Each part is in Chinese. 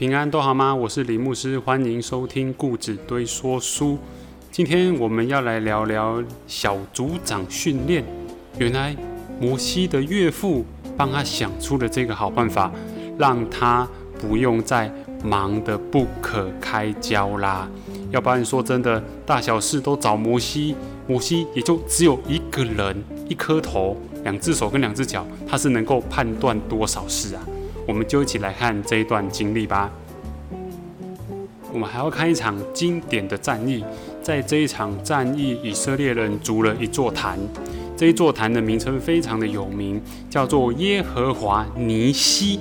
平安都好吗？我是李牧师，欢迎收听故纸堆说书。今天我们要来聊聊小组长训练。原来摩西的岳父帮他想出了这个好办法，让他不用再忙得不可开交啦。要不然说真的，大小事都找摩西，摩西也就只有一个人，一颗头，两只手跟两只脚，他是能够判断多少事啊？我们就一起来看这一段经历吧。我们还要看一场经典的战役，在这一场战役，以色列人筑了一座坛。这一座坛的名称非常的有名，叫做耶和华尼西。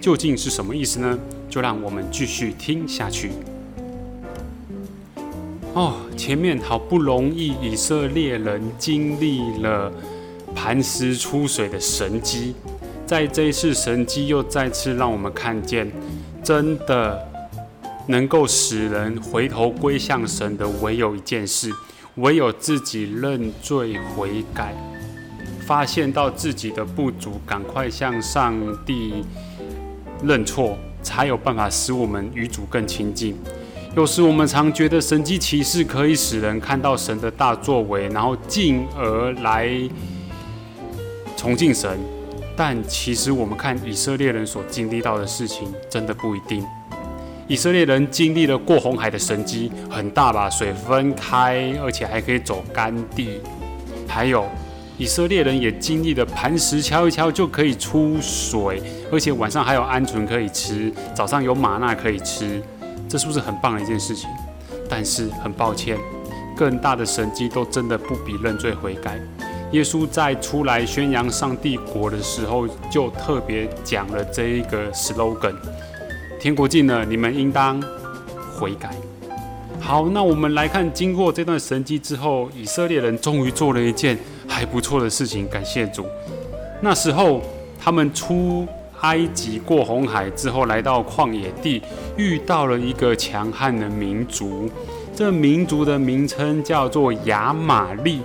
究竟是什么意思呢？就让我们继续听下去。哦，前面好不容易，以色列人经历了磐石出水的神迹。在这一次神迹又再次让我们看见，真的能够使人回头归向神的，唯有一件事，唯有自己认罪悔改，发现到自己的不足，赶快向上帝认错，才有办法使我们与主更亲近。有时我们常觉得神迹奇事可以使人看到神的大作为，然后进而来崇敬神。但其实我们看以色列人所经历到的事情，真的不一定。以色列人经历了过红海的神迹，很大把水分开，而且还可以走干地。还有以色列人也经历了磐石敲一敲就可以出水，而且晚上还有鹌鹑可以吃，早上有玛纳可以吃，这是不是很棒的一件事情？但是很抱歉，更大的神迹都真的不比认罪悔改。耶稣在出来宣扬上帝国的时候，就特别讲了这一个 slogan：“ 天国近了，你们应当悔改。”好，那我们来看，经过这段神迹之后，以色列人终于做了一件还不错的事情，感谢主。那时候他们出埃及过红海之后，来到旷野地，遇到了一个强悍的民族，这民族的名称叫做亚玛利。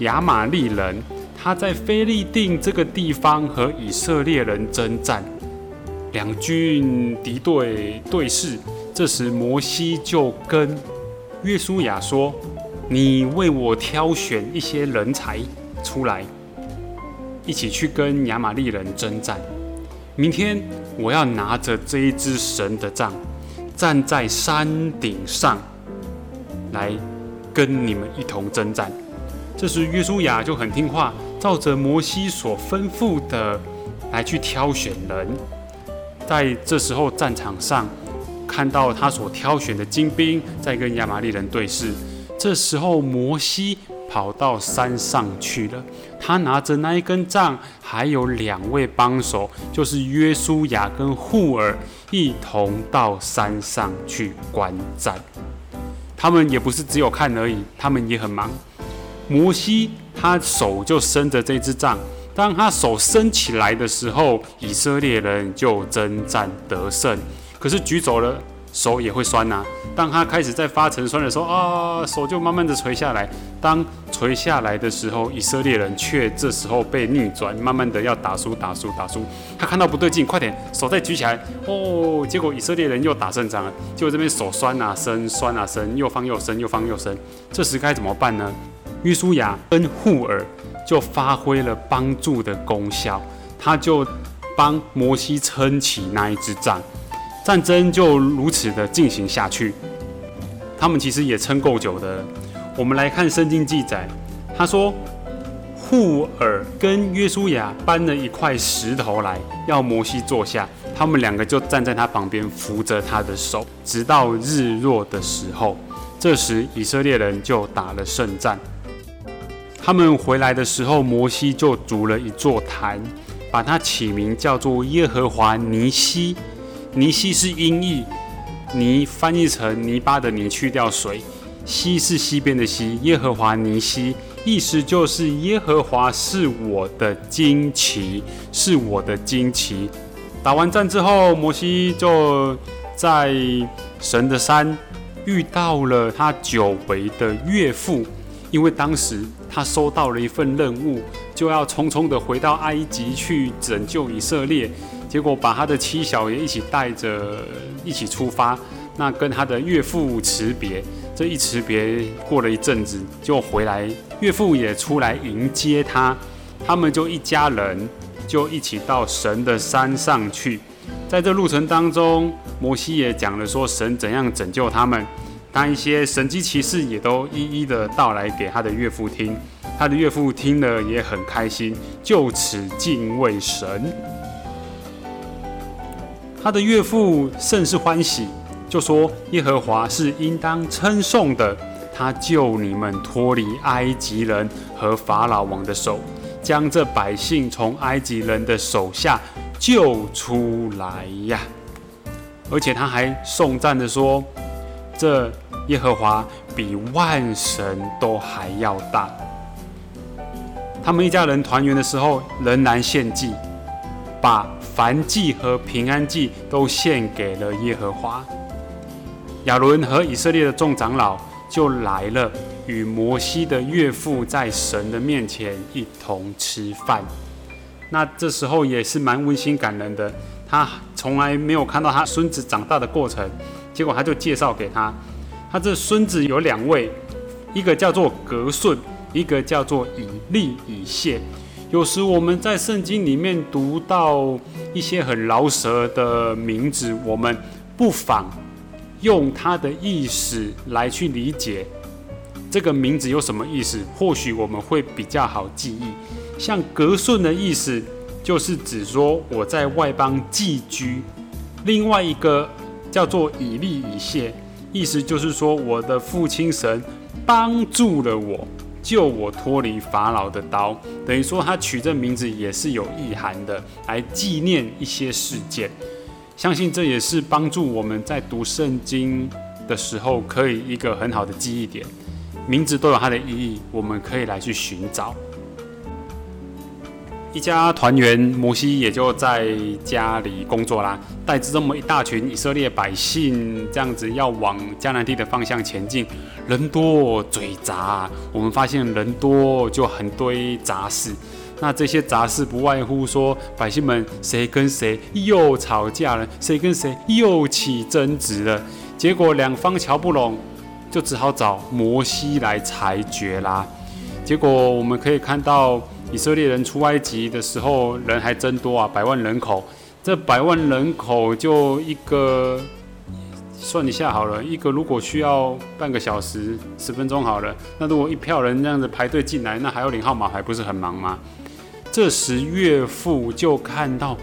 亚玛利人，他在菲利定这个地方和以色列人征战，两军敌对对视。这时摩西就跟约书亚说：“你为我挑选一些人才出来，一起去跟亚玛利人征战。明天我要拿着这一支神的杖，站在山顶上，来跟你们一同征战。”这时，约书亚就很听话，照着摩西所吩咐的来去挑选人。在这时候，战场上看到他所挑选的精兵在跟亚玛利人对视。这时候，摩西跑到山上去了，他拿着那一根杖，还有两位帮手，就是约书亚跟户尔，一同到山上去观战。他们也不是只有看而已，他们也很忙。摩西他手就伸着这支杖，当他手伸起来的时候，以色列人就征战得胜。可是举走了手也会酸呐。当他开始在发沉酸的时候啊，手就慢慢的垂下来。当垂下来的时候，以色列人却这时候被逆转，慢慢的要打输打输打输。他看到不对劲，快点手再举起来哦。结果以色列人又打胜仗了。结果这边手酸啊伸，酸啊伸，又放又伸，又放又伸。这时该怎么办呢？约书亚跟户尔就发挥了帮助的功效，他就帮摩西撑起那一支杖，战争就如此的进行下去。他们其实也撑够久的。我们来看圣经记载，他说户尔跟约书亚搬了一块石头来，要摩西坐下，他们两个就站在他旁边扶着他的手，直到日落的时候。这时以色列人就打了胜战。他们回来的时候，摩西就筑了一座坛，把它起名叫做耶和华尼西。尼西是音译，尼翻译成泥巴的泥，去掉水，西是西边的西。耶和华尼西，意思就是耶和华是我的旌旗，是我的旌旗。打完战之后，摩西就在神的山遇到了他久违的岳父。因为当时他收到了一份任务，就要匆匆的回到埃及去拯救以色列。结果把他的妻小也一起带着一起出发，那跟他的岳父辞别。这一辞别，过了一阵子就回来，岳父也出来迎接他，他们就一家人就一起到神的山上去。在这路程当中，摩西也讲了说神怎样拯救他们，当一些神机骑士也都一一的到来给他的岳父听，他的岳父听了也很开心，就此敬畏神。他的岳父甚是欢喜。就说耶和华是应当称颂的，他救你们脱离埃及人和法老王的手，将这百姓从埃及人的手下救出来呀！而且他还颂赞的说，这耶和华比万神都还要大。他们一家人团圆的时候，仍然献祭，把燔祭和平安祭都献给了耶和华。亚伦和以色列的众长老就来了，与摩西的岳父在神的面前一同吃饭。那这时候也是蛮温馨感人的。他从来没有看到他孙子长大的过程，结果他就介绍给他。他这孙子有两位，一个叫做格顺，一个叫做以利以谢。有时我们在圣经里面读到一些很饶舌的名字，我们不妨。用它的意思来去理解这个名字有什么意思，或许我们会比较好记忆。像格顺的意思，就是指说我在外邦寄居；另外一个叫做以利以谢，意思就是说我的父亲神帮助了我，救我脱离法老的刀。等于说他取这名字也是有意涵的，来纪念一些事件。相信这也是帮助我们在读圣经的时候，可以一个很好的记忆点。名字都有它的意义，我们可以来去寻找。一家团圆，摩西也就在家里工作啦，带着这么一大群以色列百姓，这样子要往迦南地的方向前进。人多嘴杂，我们发现人多就很堆杂事。那这些杂事不外乎说，百姓们谁跟谁又吵架了，谁跟谁又起争执了，结果两方瞧不拢，就只好找摩西来裁决啦。结果我们可以看到，以色列人出埃及的时候人还真多啊，百万人口。这百万人口就一个算一下好了，一个如果需要半个小时、十分钟好了，那如果一票人这样子排队进来，那还要领号码，还不是很忙吗？这时岳父就看到，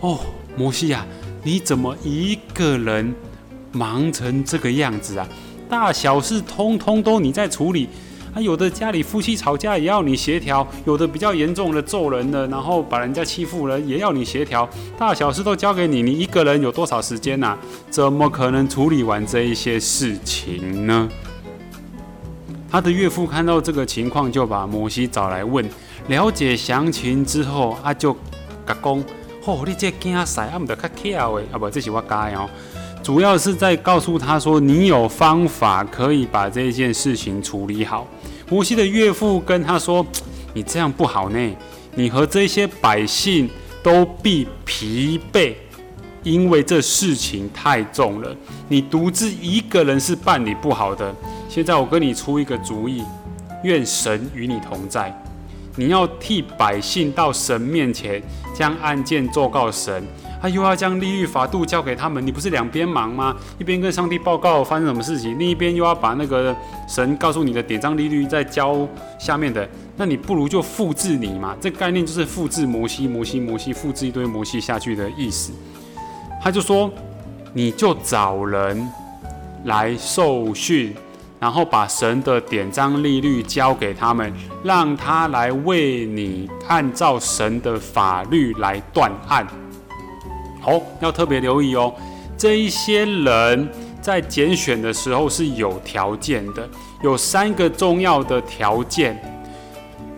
哦，摩西呀，你怎么一个人忙成这个样子啊？大小事通通都你在处理，啊，有的家里夫妻吵架也要你协调，有的比较严重的揍人的，然后把人家欺负了也要你协调，大小事都交给你，你一个人有多少时间呐？怎么可能处理完这一些事情呢？他的岳父看到这个情况，就把摩西找来问。了解详情之后，啊，就甲讲，哦，你这惊，啊，唔得较巧诶，啊不，这是我加哦。主要是在告诉他说，你有方法可以把这件事情处理好。摩西的岳父跟他说，你这样不好呢，你和这些百姓都必疲惫，因为这事情太重了，你独自一个人是办理不好的。现在我跟你出一个主意，愿神与你同在。你要替百姓到神面前将案件奏告神，他又要将利率法度交给他们，你不是两边忙吗？一边跟上帝报告发生什么事情，另一边又要把那个神告诉你的典章利率再交下面的，那你不如就复制你嘛。这概念就是复制摩西、摩西、摩西，复制一堆摩西下去的意思。他就说，你就找人来受训。然后把神的典章利率交给他们，让他来为你按照神的法律来断案。好，要特别留意哦。这一些人在拣选的时候是有条件的，有三个重要的条件，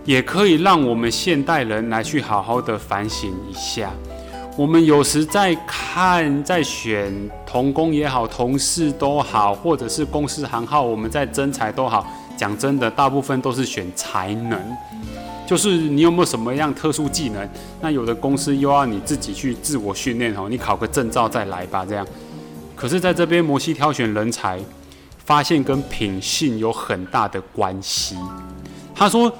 也可以让我们现代人来去好好的反省一下。我们有时在看、在选同工也好、同事都好，或者是公司行号，我们在征才都好。讲真的，大部分都是选才能。就是你有没有什么样特殊技能？那有的公司又要你自己去自我训练哦，你考个证照再来吧，这样。可是在这边摩西挑选人才，发现跟品性有很大的关系。他说：“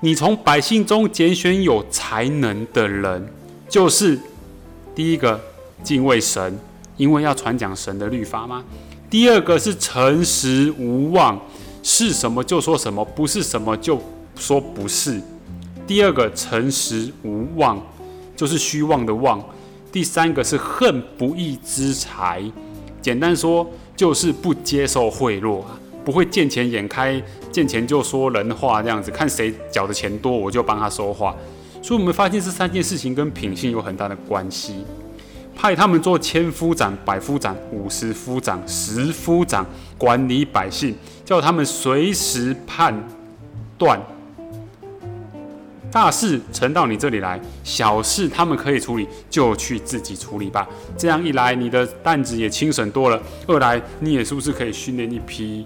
你从百姓中拣选有才能的人，就是第一个敬畏神，因为要传讲神的律法吗？第二个是诚实无妄，是什么就说什么，不是什么就说不是。”第二个诚实无妄，就是虚妄的妄；第三个是恨不义之财，简单说就是不接受贿赂，不会见钱眼开，见钱就说人话这样子，看谁缴的钱多我就帮他说话。所以，我们发现这三件事情跟品性有很大的关系。派他们做千夫长、百夫长、五十夫长、十夫长，管理百姓，叫他们随时判断。大事呈到你这里来，小事他们可以处理，就去自己处理吧。这样一来，你的担子也轻省多了；二来，你也是不是可以训练一批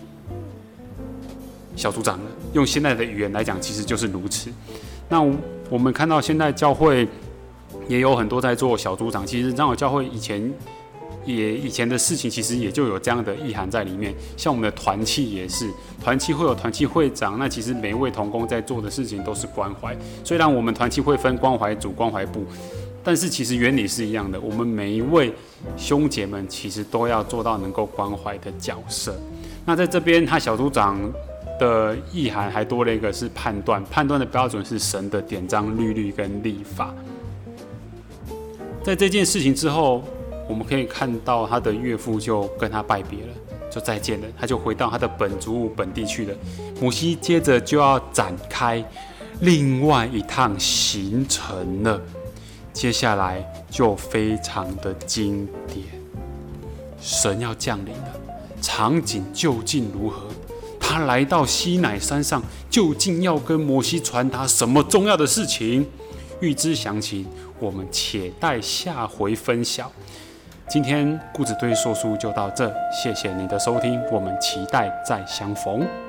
小组长呢？用现在的语言来讲，其实就是如此。那我们看到现在教会也有很多在做小组长，其实长老教会以前。也以前的事情其实也就有这样的意涵在里面，像我们的团契也是，团契会有团契会长，那其实每一位同工在做的事情都是关怀。虽然我们团契会分关怀组、关怀部，但是其实原理是一样的。我们每一位兄姐们其实都要做到能够关怀的角色。那在这边，他小组长的意涵还多了一个是判断，判断的标准是神的典章、律律跟立法。在这件事情之后。我们可以看到他的岳父就跟他拜别了，就再见了，他就回到他的本族本地去了。母西接着就要展开另外一趟行程了，接下来就非常的经典，神要降临了，场景究竟如何？他来到西乃山上，究竟要跟摩西传达什么重要的事情？欲知详情，我们且待下回分晓。今天故子对说书就到这，谢谢你的收听，我们期待再相逢。